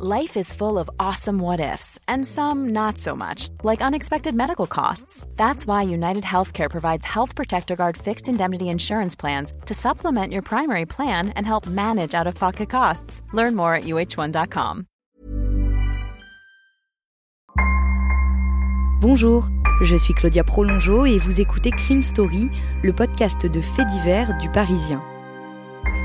Life is full of awesome what ifs, and some not so much, like unexpected medical costs. That's why United Healthcare provides Health Protector Guard fixed indemnity insurance plans to supplement your primary plan and help manage out of pocket costs. Learn more at uh1.com. Bonjour, je suis Claudia Prolongeau et vous écoutez Crime Story, le podcast de faits divers du Parisien.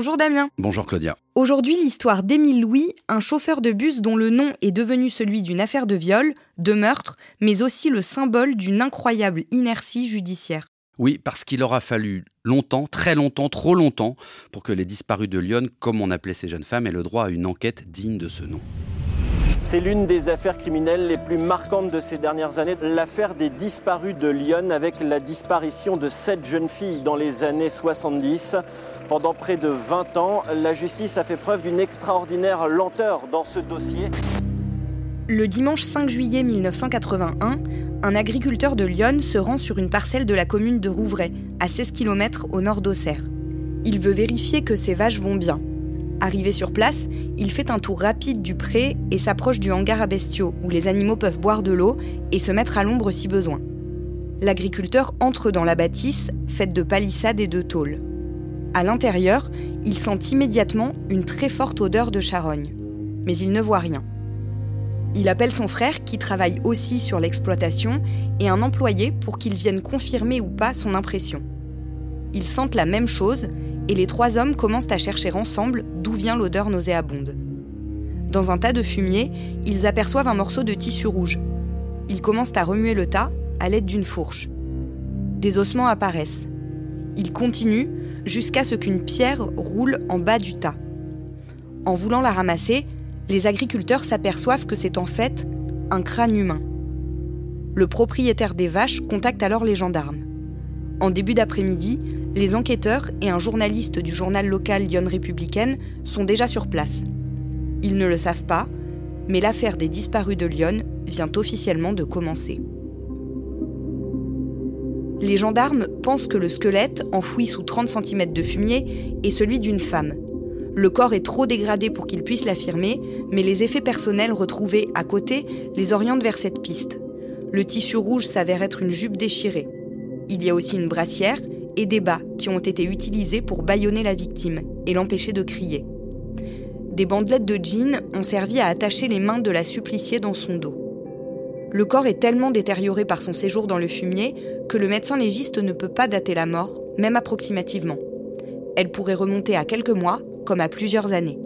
Bonjour Damien. Bonjour Claudia. Aujourd'hui, l'histoire d'Émile Louis, un chauffeur de bus dont le nom est devenu celui d'une affaire de viol, de meurtre, mais aussi le symbole d'une incroyable inertie judiciaire. Oui, parce qu'il aura fallu longtemps, très longtemps, trop longtemps, pour que les disparus de Lyon, comme on appelait ces jeunes femmes, aient le droit à une enquête digne de ce nom. C'est l'une des affaires criminelles les plus marquantes de ces dernières années, l'affaire des disparus de Lyon avec la disparition de sept jeunes filles dans les années 70. Pendant près de 20 ans, la justice a fait preuve d'une extraordinaire lenteur dans ce dossier. Le dimanche 5 juillet 1981, un agriculteur de Lyon se rend sur une parcelle de la commune de Rouvray, à 16 km au nord d'Auxerre. Il veut vérifier que ses vaches vont bien. Arrivé sur place, il fait un tour rapide du pré et s'approche du hangar à bestiaux où les animaux peuvent boire de l'eau et se mettre à l'ombre si besoin. L'agriculteur entre dans la bâtisse, faite de palissades et de tôles. À l'intérieur, il sent immédiatement une très forte odeur de charogne. Mais il ne voit rien. Il appelle son frère qui travaille aussi sur l'exploitation et un employé pour qu'ils viennent confirmer ou pas son impression. Ils sentent la même chose et les trois hommes commencent à chercher ensemble d'où vient l'odeur nauséabonde. Dans un tas de fumier, ils aperçoivent un morceau de tissu rouge. Ils commencent à remuer le tas à l'aide d'une fourche. Des ossements apparaissent. Ils continuent jusqu'à ce qu'une pierre roule en bas du tas. En voulant la ramasser, les agriculteurs s'aperçoivent que c'est en fait un crâne humain. Le propriétaire des vaches contacte alors les gendarmes. En début d'après-midi, les enquêteurs et un journaliste du journal local Lyon Républicaine sont déjà sur place. Ils ne le savent pas, mais l'affaire des disparus de Lyon vient officiellement de commencer. Les gendarmes pensent que le squelette, enfoui sous 30 cm de fumier, est celui d'une femme. Le corps est trop dégradé pour qu'ils puissent l'affirmer, mais les effets personnels retrouvés à côté les orientent vers cette piste. Le tissu rouge s'avère être une jupe déchirée. Il y a aussi une brassière et des bas qui ont été utilisés pour bâillonner la victime et l'empêcher de crier. Des bandelettes de jean ont servi à attacher les mains de la suppliciée dans son dos. Le corps est tellement détérioré par son séjour dans le fumier que le médecin légiste ne peut pas dater la mort, même approximativement. Elle pourrait remonter à quelques mois, comme à plusieurs années.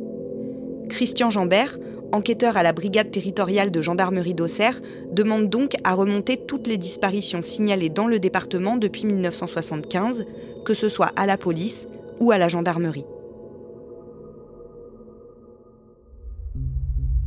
Christian Jambert, enquêteur à la brigade territoriale de gendarmerie d'Auxerre, demande donc à remonter toutes les disparitions signalées dans le département depuis 1975, que ce soit à la police ou à la gendarmerie.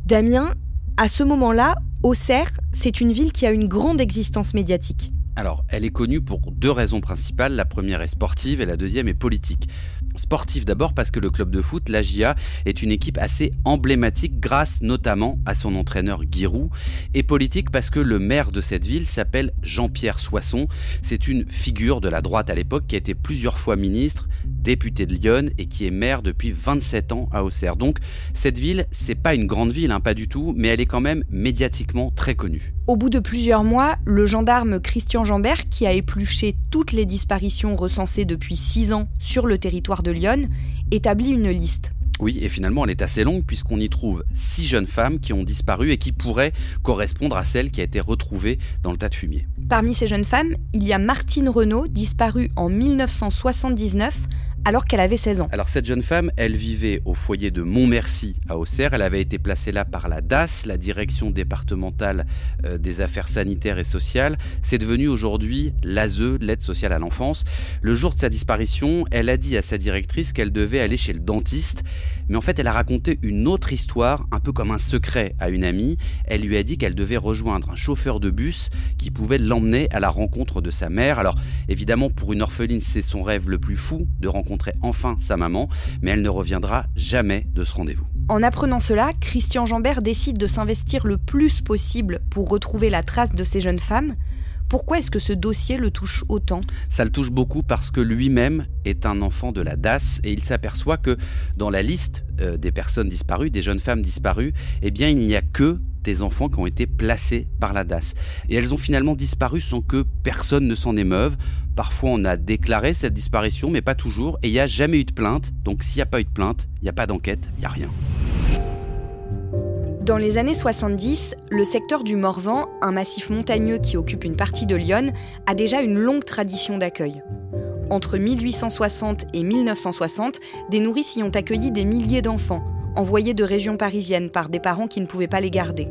Damien, à ce moment-là, Auxerre, c'est une ville qui a une grande existence médiatique. Alors, elle est connue pour deux raisons principales. La première est sportive et la deuxième est politique. Sportive d'abord parce que le club de foot, l'AGIA, est une équipe assez emblématique grâce notamment à son entraîneur Giroud. Et politique parce que le maire de cette ville s'appelle Jean-Pierre Soisson. C'est une figure de la droite à l'époque qui a été plusieurs fois ministre, député de Lyon et qui est maire depuis 27 ans à Auxerre. Donc, cette ville, c'est pas une grande ville, hein, pas du tout, mais elle est quand même médiatiquement très connue. Au bout de plusieurs mois, le gendarme Christian Jambert, qui a épluché toutes les disparitions recensées depuis six ans sur le territoire de Lyon, établit une liste. Oui, et finalement, elle est assez longue puisqu'on y trouve six jeunes femmes qui ont disparu et qui pourraient correspondre à celle qui a été retrouvée dans le tas de fumier. Parmi ces jeunes femmes, il y a Martine Renaud, disparue en 1979 alors qu'elle avait 16 ans. Alors cette jeune femme, elle vivait au foyer de Montmercy à Auxerre. Elle avait été placée là par la DAS, la direction départementale euh, des affaires sanitaires et sociales. C'est devenu aujourd'hui l'ASE, l'aide sociale à l'enfance. Le jour de sa disparition, elle a dit à sa directrice qu'elle devait aller chez le dentiste. Mais en fait, elle a raconté une autre histoire, un peu comme un secret à une amie. Elle lui a dit qu'elle devait rejoindre un chauffeur de bus qui pouvait l'emmener à la rencontre de sa mère. Alors évidemment, pour une orpheline, c'est son rêve le plus fou de rencontrer enfin sa maman, mais elle ne reviendra jamais de ce rendez-vous. En apprenant cela, Christian Jambert décide de s'investir le plus possible pour retrouver la trace de ces jeunes femmes. Pourquoi est-ce que ce dossier le touche autant? Ça le touche beaucoup parce que lui-même est un enfant de la DAS et il s'aperçoit que dans la liste euh, des personnes disparues, des jeunes femmes disparues, eh bien il n'y a que des enfants qui ont été placés par la DAS. Et elles ont finalement disparu sans que personne ne s'en émeuve. Parfois on a déclaré cette disparition, mais pas toujours, et il n'y a jamais eu de plainte. Donc s'il n'y a pas eu de plainte, il n'y a pas d'enquête, il n'y a rien. Dans les années 70, le secteur du Morvan, un massif montagneux qui occupe une partie de Lyon, a déjà une longue tradition d'accueil. Entre 1860 et 1960, des nourrices y ont accueilli des milliers d'enfants, envoyés de régions parisiennes par des parents qui ne pouvaient pas les garder.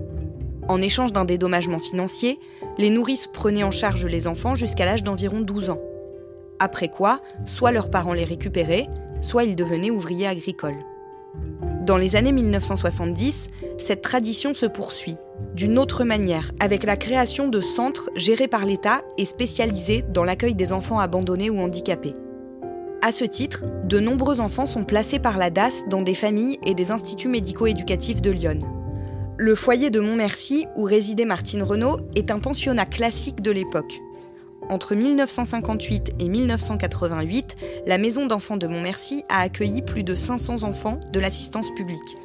En échange d'un dédommagement financier, les nourrices prenaient en charge les enfants jusqu'à l'âge d'environ 12 ans. Après quoi, soit leurs parents les récupéraient, soit ils devenaient ouvriers agricoles. Dans les années 1970, cette tradition se poursuit, d'une autre manière, avec la création de centres gérés par l'État et spécialisés dans l'accueil des enfants abandonnés ou handicapés. À ce titre, de nombreux enfants sont placés par la DAS dans des familles et des instituts médico-éducatifs de Lyon. Le foyer de Montmercy, où résidait Martine Renault, est un pensionnat classique de l'époque. Entre 1958 et 1988, la maison d'enfants de Montmercy a accueilli plus de 500 enfants de l'assistance publique.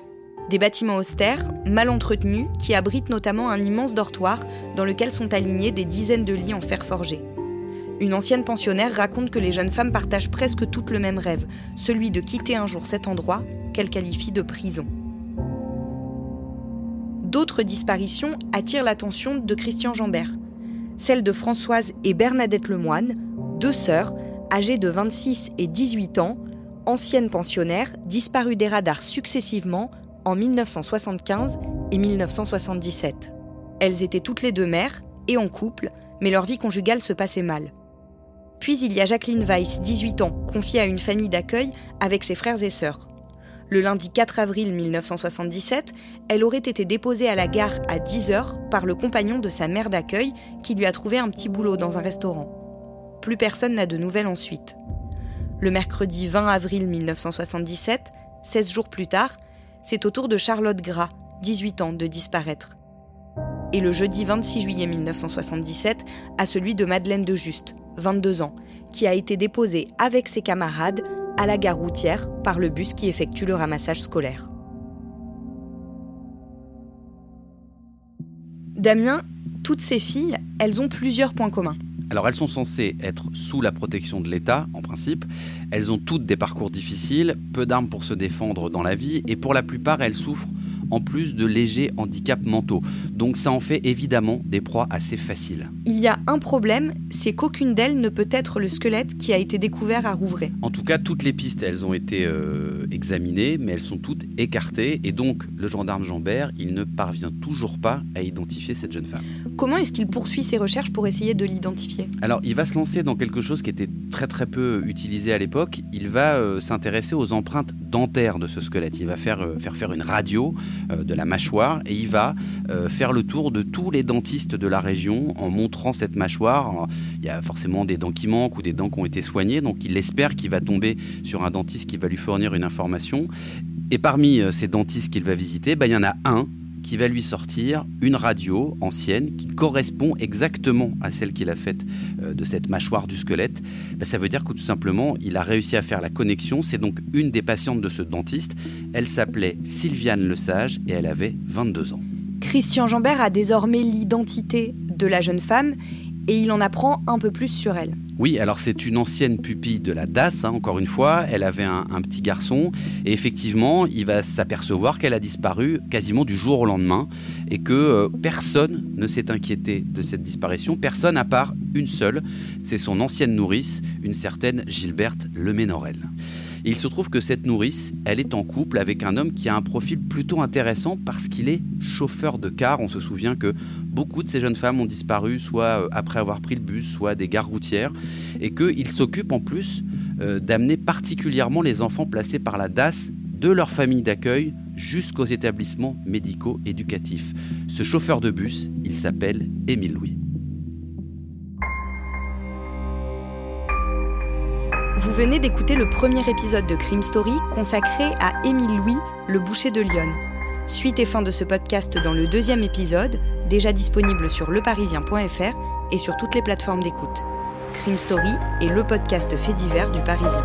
Des bâtiments austères, mal entretenus, qui abritent notamment un immense dortoir dans lequel sont alignés des dizaines de lits en fer forgé. Une ancienne pensionnaire raconte que les jeunes femmes partagent presque toutes le même rêve, celui de quitter un jour cet endroit qu'elle qualifie de prison. D'autres disparitions attirent l'attention de Christian Jambert, celle de Françoise et Bernadette Lemoine, deux sœurs, âgées de 26 et 18 ans, anciennes pensionnaires, disparues des radars successivement en 1975 et 1977. Elles étaient toutes les deux mères et en couple, mais leur vie conjugale se passait mal. Puis il y a Jacqueline Weiss, 18 ans, confiée à une famille d'accueil avec ses frères et sœurs. Le lundi 4 avril 1977, elle aurait été déposée à la gare à 10h par le compagnon de sa mère d'accueil qui lui a trouvé un petit boulot dans un restaurant. Plus personne n'a de nouvelles ensuite. Le mercredi 20 avril 1977, 16 jours plus tard, c'est au tour de Charlotte Gras, 18 ans, de disparaître. Et le jeudi 26 juillet 1977, à celui de Madeleine de Juste, 22 ans, qui a été déposée avec ses camarades à la gare routière par le bus qui effectue le ramassage scolaire. Damien, toutes ces filles, elles ont plusieurs points communs. Alors elles sont censées être sous la protection de l'État, en principe. Elles ont toutes des parcours difficiles, peu d'armes pour se défendre dans la vie, et pour la plupart, elles souffrent en plus de légers handicaps mentaux. Donc ça en fait évidemment des proies assez faciles. Il y a un problème, c'est qu'aucune d'elles ne peut être le squelette qui a été découvert à Rouvray. En tout cas, toutes les pistes, elles ont été euh, examinées, mais elles sont toutes écartées. Et donc, le gendarme Jambert, il ne parvient toujours pas à identifier cette jeune femme. Comment est-ce qu'il poursuit ses recherches pour essayer de l'identifier? Alors, il va se lancer dans quelque chose qui était très très peu utilisé à l'époque. Il va euh, s'intéresser aux empreintes dentaires de ce squelette. Il va faire, euh, faire faire une radio euh, de la mâchoire et il va faire le tour de tous les dentistes de la région en montrant cette mâchoire. Il y a forcément des dents qui manquent ou des dents qui ont été soignées, donc il espère qu'il va tomber sur un dentiste qui va lui fournir une information. Et parmi ces dentistes qu'il va visiter, bah, il y en a un qui va lui sortir une radio ancienne qui correspond exactement à celle qu'il a faite de cette mâchoire du squelette. Bah, ça veut dire que tout simplement, il a réussi à faire la connexion. C'est donc une des patientes de ce dentiste. Elle s'appelait Sylviane Lesage et elle avait 22 ans. Christian Jambert a désormais l'identité de la jeune femme et il en apprend un peu plus sur elle. Oui, alors c'est une ancienne pupille de la DAS, hein, encore une fois. Elle avait un, petit garçon et effectivement, il va s'apercevoir qu'elle a disparu quasiment du jour au lendemain et que euh, personne ne s'est inquiété de cette disparition, personne à part une seule, c'est son ancienne nourrice, une certaine Gilberte Leménorel. Il se trouve que cette nourrice, elle est en couple avec un homme qui a un profil plutôt intéressant parce qu'il est chauffeur de car. On se souvient que beaucoup de ces jeunes femmes ont disparu, soit euh, après avoir pris le bus, soit des gares routières, et qu'il s'occupe en plus euh, d'amener particulièrement les enfants placés par la DAS de leur famille d'accueil jusqu'aux établissements médicaux éducatifs. Ce chauffeur de bus, il s'appelle Émile Louis. Vous venez d'écouter le premier épisode de Crime Story consacré à Émile Louis, le boucher de Lyon. Suite et fin de ce podcast dans le deuxième épisode, déjà disponible sur leparisien.fr et sur toutes les plateformes d'écoute. Crime Story est le podcast fait divers du Parisien.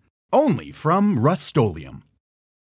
Only from Rust